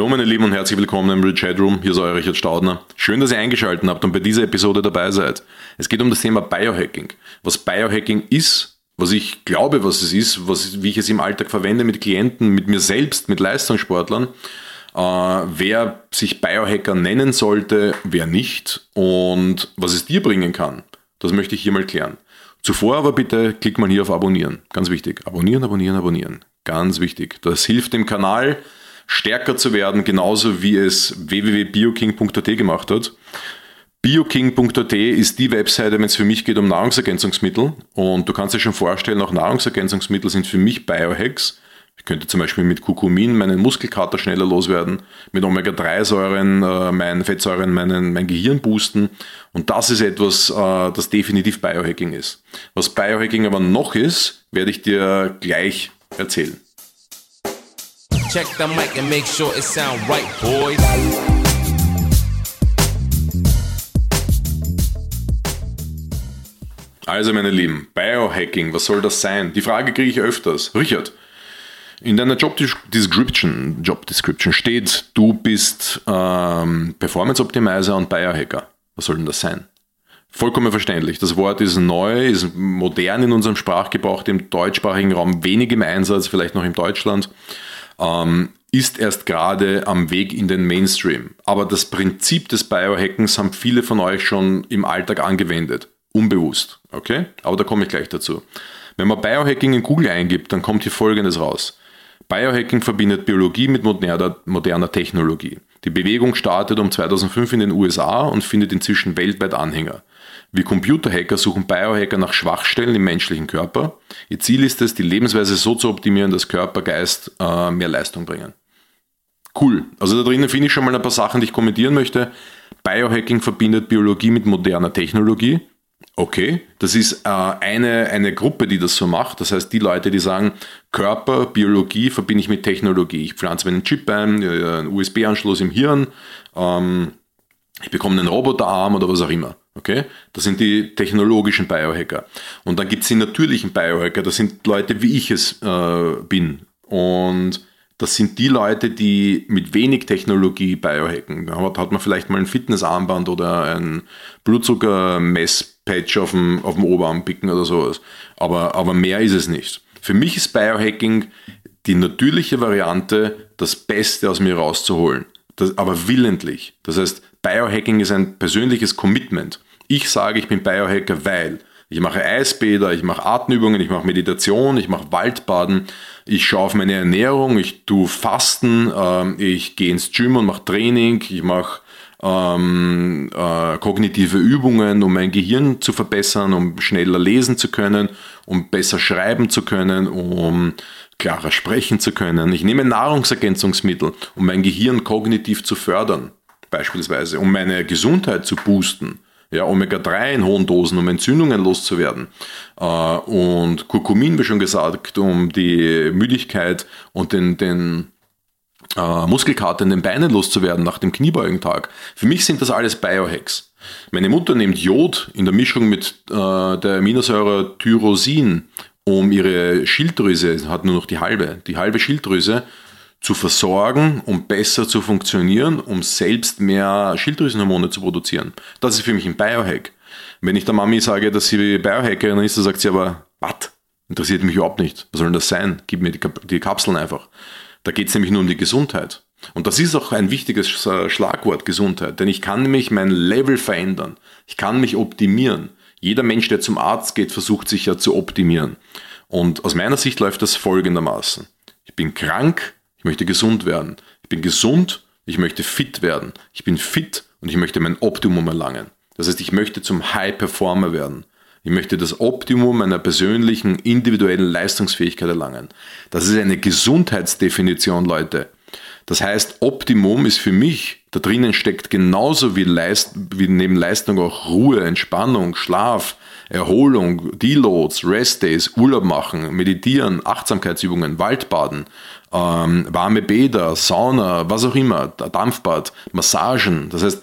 Hallo meine Lieben und herzlich willkommen im Rich Headroom. Hier ist euer Richard Staudner. Schön, dass ihr eingeschaltet habt und bei dieser Episode dabei seid. Es geht um das Thema Biohacking. Was Biohacking ist, was ich glaube, was es ist, was, wie ich es im Alltag verwende mit Klienten, mit mir selbst, mit Leistungssportlern, äh, wer sich Biohacker nennen sollte, wer nicht und was es dir bringen kann. Das möchte ich hier mal klären. Zuvor aber bitte klickt mal hier auf Abonnieren. Ganz wichtig. Abonnieren, abonnieren, abonnieren. Ganz wichtig. Das hilft dem Kanal, stärker zu werden, genauso wie es www.bioking.at gemacht hat. Bioking.at ist die Webseite, wenn es für mich geht um Nahrungsergänzungsmittel. Und du kannst dir schon vorstellen, auch Nahrungsergänzungsmittel sind für mich Biohacks. Ich könnte zum Beispiel mit Kurkumin meinen Muskelkater schneller loswerden, mit Omega-3-Säuren, äh, meinen Fettsäuren, meinen, mein Gehirn boosten. Und das ist etwas, äh, das definitiv Biohacking ist. Was Biohacking aber noch ist, werde ich dir gleich erzählen. Check the mic and make sure it sound right, boys. Also meine Lieben, Biohacking, was soll das sein? Die Frage kriege ich öfters. Richard, in deiner Job Description, Job Description steht, du bist ähm, Performance Optimizer und Biohacker. Was soll denn das sein? Vollkommen verständlich. Das Wort ist neu, ist modern in unserem Sprachgebrauch, im deutschsprachigen Raum wenig im Einsatz, vielleicht noch in Deutschland ähm, ist erst gerade am Weg in den Mainstream. Aber das Prinzip des Biohackens haben viele von euch schon im Alltag angewendet. Unbewusst. Okay? Aber da komme ich gleich dazu. Wenn man Biohacking in Google eingibt, dann kommt hier Folgendes raus. Biohacking verbindet Biologie mit moderner, moderner Technologie. Die Bewegung startet um 2005 in den USA und findet inzwischen weltweit Anhänger. Wie Computerhacker suchen Biohacker nach Schwachstellen im menschlichen Körper. Ihr Ziel ist es, die Lebensweise so zu optimieren, dass Körper, Geist äh, mehr Leistung bringen. Cool. Also da drinnen finde ich schon mal ein paar Sachen, die ich kommentieren möchte. Biohacking verbindet Biologie mit moderner Technologie. Okay, das ist äh, eine, eine Gruppe, die das so macht. Das heißt, die Leute, die sagen, Körper, Biologie verbinde ich mit Technologie. Ich pflanze mir einen Chip ein, einen USB-Anschluss im Hirn, ähm, ich bekomme einen Roboterarm oder was auch immer. Okay? Das sind die technologischen Biohacker. Und dann gibt es die natürlichen Biohacker, das sind Leute, wie ich es äh, bin. Und das sind die Leute, die mit wenig Technologie biohacken. Da hat man vielleicht mal ein Fitnessarmband oder ein Blutzuckermesspatch auf dem, auf dem Oberarm picken oder sowas. Aber, aber mehr ist es nicht. Für mich ist Biohacking die natürliche Variante, das Beste aus mir rauszuholen. Das, aber willentlich. Das heißt, Biohacking ist ein persönliches Commitment. Ich sage, ich bin Biohacker, weil ich mache Eisbäder, ich mache Atemübungen, ich mache Meditation, ich mache Waldbaden, ich schaue auf meine Ernährung, ich tue Fasten, äh, ich gehe ins Gym und mache Training, ich mache ähm, äh, kognitive Übungen, um mein Gehirn zu verbessern, um schneller lesen zu können, um besser schreiben zu können, um klarer sprechen zu können. Ich nehme Nahrungsergänzungsmittel, um mein Gehirn kognitiv zu fördern, beispielsweise, um meine Gesundheit zu boosten ja, Omega-3 in hohen Dosen, um Entzündungen loszuwerden. Äh, und Kurkumin, wie schon gesagt, um die Müdigkeit und den, den äh, Muskelkater in den Beinen loszuwerden nach dem Kniebeugentag. Für mich sind das alles Biohacks. Meine Mutter nimmt Jod in der Mischung mit äh, der Aminosäure Tyrosin, um ihre Schilddrüse, hat nur noch die halbe, die halbe Schilddrüse zu versorgen, um besser zu funktionieren, um selbst mehr Schilddrüsenhormone zu produzieren. Das ist für mich ein Biohack. Wenn ich der Mami sage, dass sie Biohackerin ist, dann sagt sie aber, was? Interessiert mich überhaupt nicht. Was soll denn das sein? Gib mir die, die Kapseln einfach. Da geht es nämlich nur um die Gesundheit. Und das ist auch ein wichtiges Schlagwort, Gesundheit. Denn ich kann nämlich mein Level verändern. Ich kann mich optimieren. Jeder Mensch, der zum Arzt geht, versucht sich ja zu optimieren. Und aus meiner Sicht läuft das folgendermaßen. Ich bin krank, ich möchte gesund werden. Ich bin gesund, ich möchte fit werden. Ich bin fit und ich möchte mein Optimum erlangen. Das heißt, ich möchte zum High Performer werden. Ich möchte das Optimum meiner persönlichen, individuellen Leistungsfähigkeit erlangen. Das ist eine Gesundheitsdefinition, Leute. Das heißt, Optimum ist für mich, da drinnen steckt genauso wie, Leist, wie neben Leistung auch Ruhe, Entspannung, Schlaf, Erholung, Deloads, Restdays, Urlaub machen, meditieren, Achtsamkeitsübungen, Waldbaden, ähm, warme Bäder, Sauna, was auch immer, Dampfbad, Massagen. Das heißt,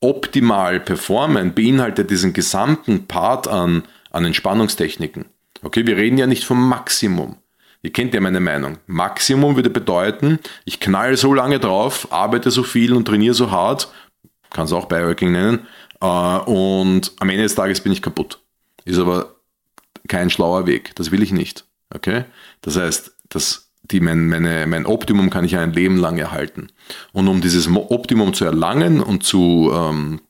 optimal performen beinhaltet diesen gesamten Part an, an Entspannungstechniken. Okay, wir reden ja nicht vom Maximum. Ihr kennt ja meine Meinung. Maximum würde bedeuten, ich knall so lange drauf, arbeite so viel und trainiere so hart, kann es auch Biohacking nennen, äh, und am Ende des Tages bin ich kaputt. Ist aber kein schlauer Weg. Das will ich nicht. Okay? Das heißt, das, die, mein, meine, mein Optimum kann ich ein Leben lang erhalten. Und um dieses Optimum zu erlangen und zu, ähm,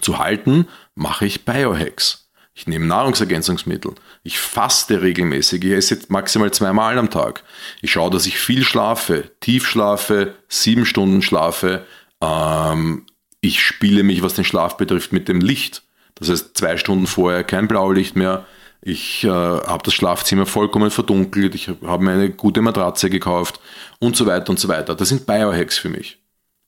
zu halten, mache ich Biohacks. Ich nehme Nahrungsergänzungsmittel. Ich faste regelmäßig. Ich esse maximal zweimal am Tag. Ich schaue, dass ich viel schlafe, tief schlafe, sieben Stunden schlafe. Ähm, ich spiele mich, was den Schlaf betrifft, mit dem Licht. Das heißt, zwei Stunden vorher kein Blaulicht mehr. Ich äh, habe das Schlafzimmer vollkommen verdunkelt. Ich habe mir eine gute Matratze gekauft und so weiter und so weiter. Das sind Biohacks für mich.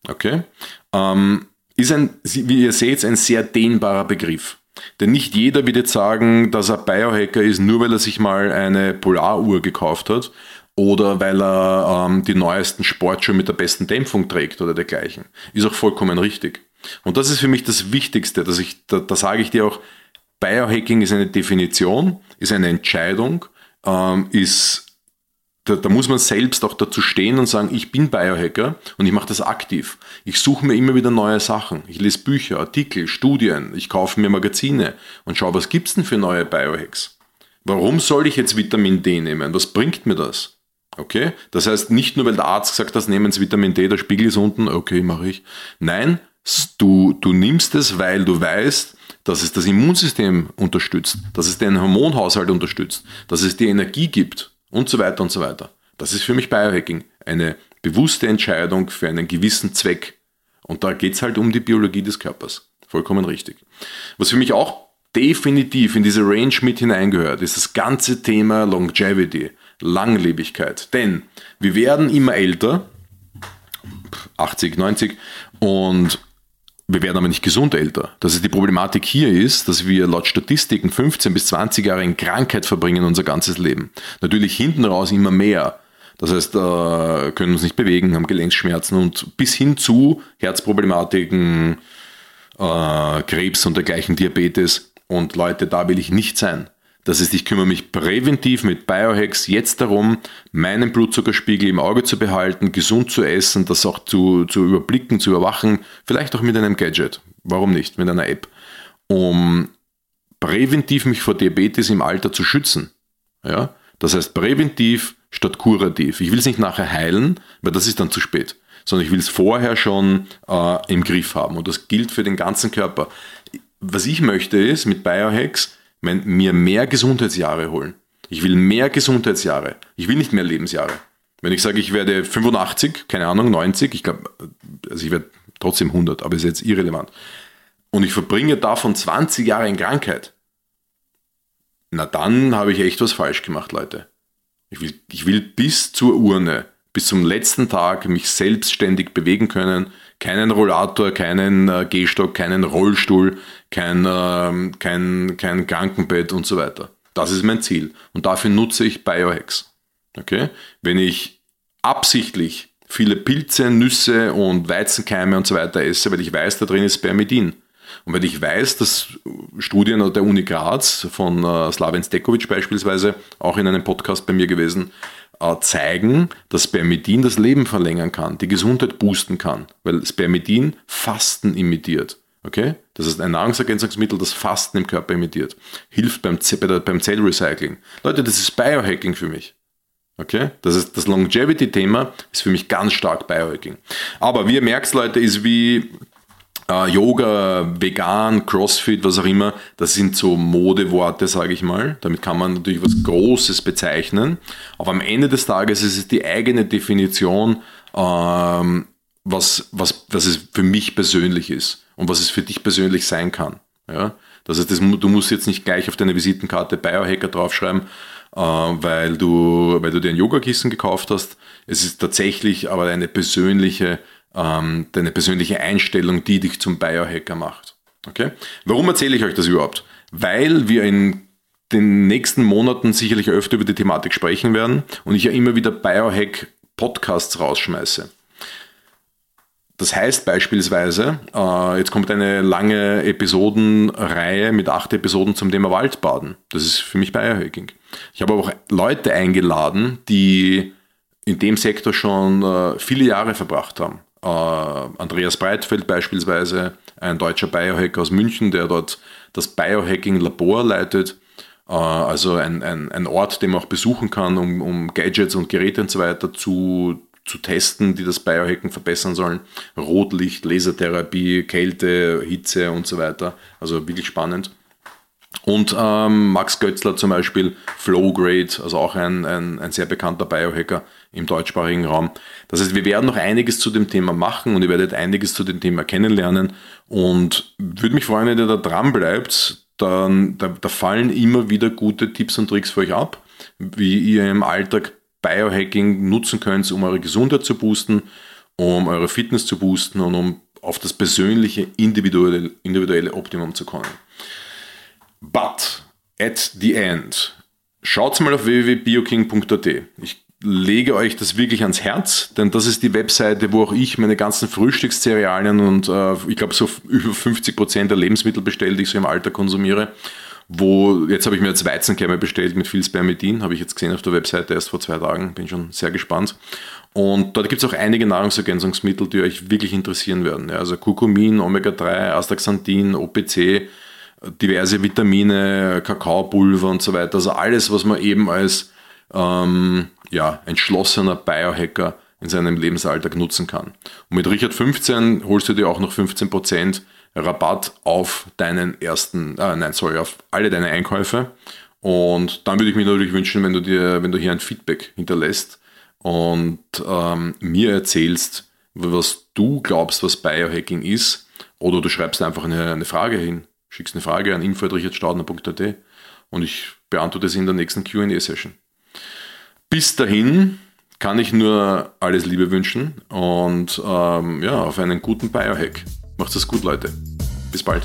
Okay? Ähm, ist ein, wie ihr seht, ein sehr dehnbarer Begriff. Denn nicht jeder wird jetzt sagen, dass er Biohacker ist, nur weil er sich mal eine Polaruhr gekauft hat oder weil er ähm, die neuesten Sportschuhe mit der besten Dämpfung trägt oder dergleichen. Ist auch vollkommen richtig. Und das ist für mich das Wichtigste, dass ich, da, da sage ich dir auch, Biohacking ist eine Definition, ist eine Entscheidung, ähm, ist da, da, muss man selbst auch dazu stehen und sagen, ich bin Biohacker und ich mache das aktiv. Ich suche mir immer wieder neue Sachen. Ich lese Bücher, Artikel, Studien, ich kaufe mir Magazine und schaue, was gibt's denn für neue Biohacks? Warum soll ich jetzt Vitamin D nehmen? Was bringt mir das? Okay? Das heißt, nicht nur weil der Arzt gesagt hat, nehmen Sie Vitamin D, der Spiegel ist unten, okay, mache ich. Nein, du, du nimmst es, weil du weißt, dass es das Immunsystem unterstützt, dass es den Hormonhaushalt unterstützt, dass es dir Energie gibt und so weiter und so weiter. Das ist für mich Biohacking. Eine bewusste Entscheidung für einen gewissen Zweck. Und da geht es halt um die Biologie des Körpers. Vollkommen richtig. Was für mich auch definitiv in diese Range mit hineingehört, ist das ganze Thema Longevity, Langlebigkeit. Denn wir werden immer älter, 80, 90, und wir werden aber nicht gesund älter. Das ist die Problematik hier ist, dass wir laut Statistiken 15 bis 20 Jahre in Krankheit verbringen unser ganzes Leben. Natürlich hinten raus immer mehr. Das heißt, äh, können uns nicht bewegen, haben Gelenkschmerzen und bis hin zu Herzproblematiken, äh, Krebs und dergleichen Diabetes. Und Leute, da will ich nicht sein. Das heißt, ich kümmere mich präventiv mit Biohacks jetzt darum, meinen Blutzuckerspiegel im Auge zu behalten, gesund zu essen, das auch zu, zu überblicken, zu überwachen, vielleicht auch mit einem Gadget. Warum nicht? Mit einer App. Um präventiv mich vor Diabetes im Alter zu schützen. Ja? Das heißt präventiv statt kurativ. Ich will es nicht nachher heilen, weil das ist dann zu spät, sondern ich will es vorher schon äh, im Griff haben. Und das gilt für den ganzen Körper. Was ich möchte ist mit Biohacks, mir mehr Gesundheitsjahre holen. Ich will mehr Gesundheitsjahre. Ich will nicht mehr Lebensjahre. Wenn ich sage, ich werde 85, keine Ahnung, 90, ich glaube, also ich werde trotzdem 100, aber ist jetzt irrelevant. Und ich verbringe davon 20 Jahre in Krankheit. Na dann habe ich echt was falsch gemacht, Leute. Ich will, ich will bis zur Urne, bis zum letzten Tag mich selbstständig bewegen können, keinen Rollator, keinen äh, Gehstock, keinen Rollstuhl, kein, äh, kein, kein Krankenbett und so weiter. Das ist mein Ziel. Und dafür nutze ich Biohacks. Okay? Wenn ich absichtlich viele Pilze, Nüsse und Weizenkeime und so weiter esse, weil ich weiß, da drin ist Spermidin. Und weil ich weiß, dass Studien der Uni Graz von äh, Slaven Stekovic beispielsweise, auch in einem Podcast bei mir gewesen, äh, zeigen, dass Spermidin das Leben verlängern kann, die Gesundheit boosten kann, weil Spermidin Fasten imitiert. Okay? Das ist ein Nahrungsergänzungsmittel, das Fasten im Körper imitiert. Hilft beim, beim Zellrecycling. Leute, das ist Biohacking für mich. Okay? Das ist das Longevity-Thema, ist für mich ganz stark Biohacking. Aber wie ihr merkt, Leute, ist wie äh, Yoga, Vegan, Crossfit, was auch immer, das sind so Modeworte, sage ich mal. Damit kann man natürlich was Großes bezeichnen. Aber am Ende des Tages ist es die eigene Definition, ähm, was, was, was es für mich persönlich ist und was es für dich persönlich sein kann. Ja? Das heißt, das, du musst jetzt nicht gleich auf deine Visitenkarte Biohacker draufschreiben, äh, weil, du, weil du dir ein Yogakissen gekauft hast. Es ist tatsächlich aber eine persönliche ähm, deine persönliche Einstellung, die dich zum Biohacker macht. Okay? Warum erzähle ich euch das überhaupt? Weil wir in den nächsten Monaten sicherlich öfter über die Thematik sprechen werden und ich ja immer wieder Biohack-Podcasts rausschmeiße. Das heißt beispielsweise, äh, jetzt kommt eine lange Episodenreihe mit acht Episoden zum Thema Waldbaden. Das ist für mich Biohacking. Ich habe auch Leute eingeladen, die in dem Sektor schon äh, viele Jahre verbracht haben. Äh, Andreas Breitfeld beispielsweise, ein deutscher Biohacker aus München, der dort das Biohacking-Labor leitet. Also ein, ein, ein Ort, den man auch besuchen kann, um, um Gadgets und Geräte und so weiter zu, zu testen, die das Biohacken verbessern sollen. Rotlicht, Lasertherapie, Kälte, Hitze und so weiter. Also wirklich spannend. Und ähm, Max Götzler zum Beispiel, Flowgrade, also auch ein, ein, ein sehr bekannter Biohacker im deutschsprachigen Raum. Das heißt, wir werden noch einiges zu dem Thema machen und ihr werdet einiges zu dem Thema kennenlernen. Und würde mich freuen, wenn ihr da dran bleibt. Dann, da, da fallen immer wieder gute Tipps und Tricks für euch ab, wie ihr im Alltag Biohacking nutzen könnt, um eure Gesundheit zu boosten, um eure Fitness zu boosten und um auf das persönliche, individuelle, individuelle Optimum zu kommen. But at the end, schaut mal auf www.bioking.at. Ich lege euch das wirklich ans Herz, denn das ist die Webseite, wo auch ich meine ganzen Frühstückscerealien und äh, ich glaube so über 50 Prozent der Lebensmittel bestelle, die ich so im Alter konsumiere wo jetzt habe ich mir jetzt Weizenkerne bestellt mit viel Spermidin, habe ich jetzt gesehen auf der Webseite erst vor zwei Tagen, bin schon sehr gespannt. Und dort gibt es auch einige Nahrungsergänzungsmittel, die euch wirklich interessieren werden. Ja, also Kurkumin, Omega-3, Astaxanthin, OPC, diverse Vitamine, Kakaopulver und so weiter. Also alles, was man eben als ähm, ja, entschlossener Biohacker in seinem Lebensalltag nutzen kann. Und mit Richard 15 holst du dir auch noch 15 Prozent Rabatt auf deinen ersten, äh, nein, sorry, auf alle deine Einkäufe. Und dann würde ich mir natürlich wünschen, wenn du dir, wenn du hier ein Feedback hinterlässt und ähm, mir erzählst, was du glaubst, was Biohacking ist, oder du schreibst einfach eine, eine Frage hin, schickst eine Frage an info.richardstaudner.at und ich beantworte sie in der nächsten QA-Session. Bis dahin kann ich nur alles Liebe wünschen und ähm, ja, auf einen guten Biohack. Macht's es gut, Leute. Bis bald.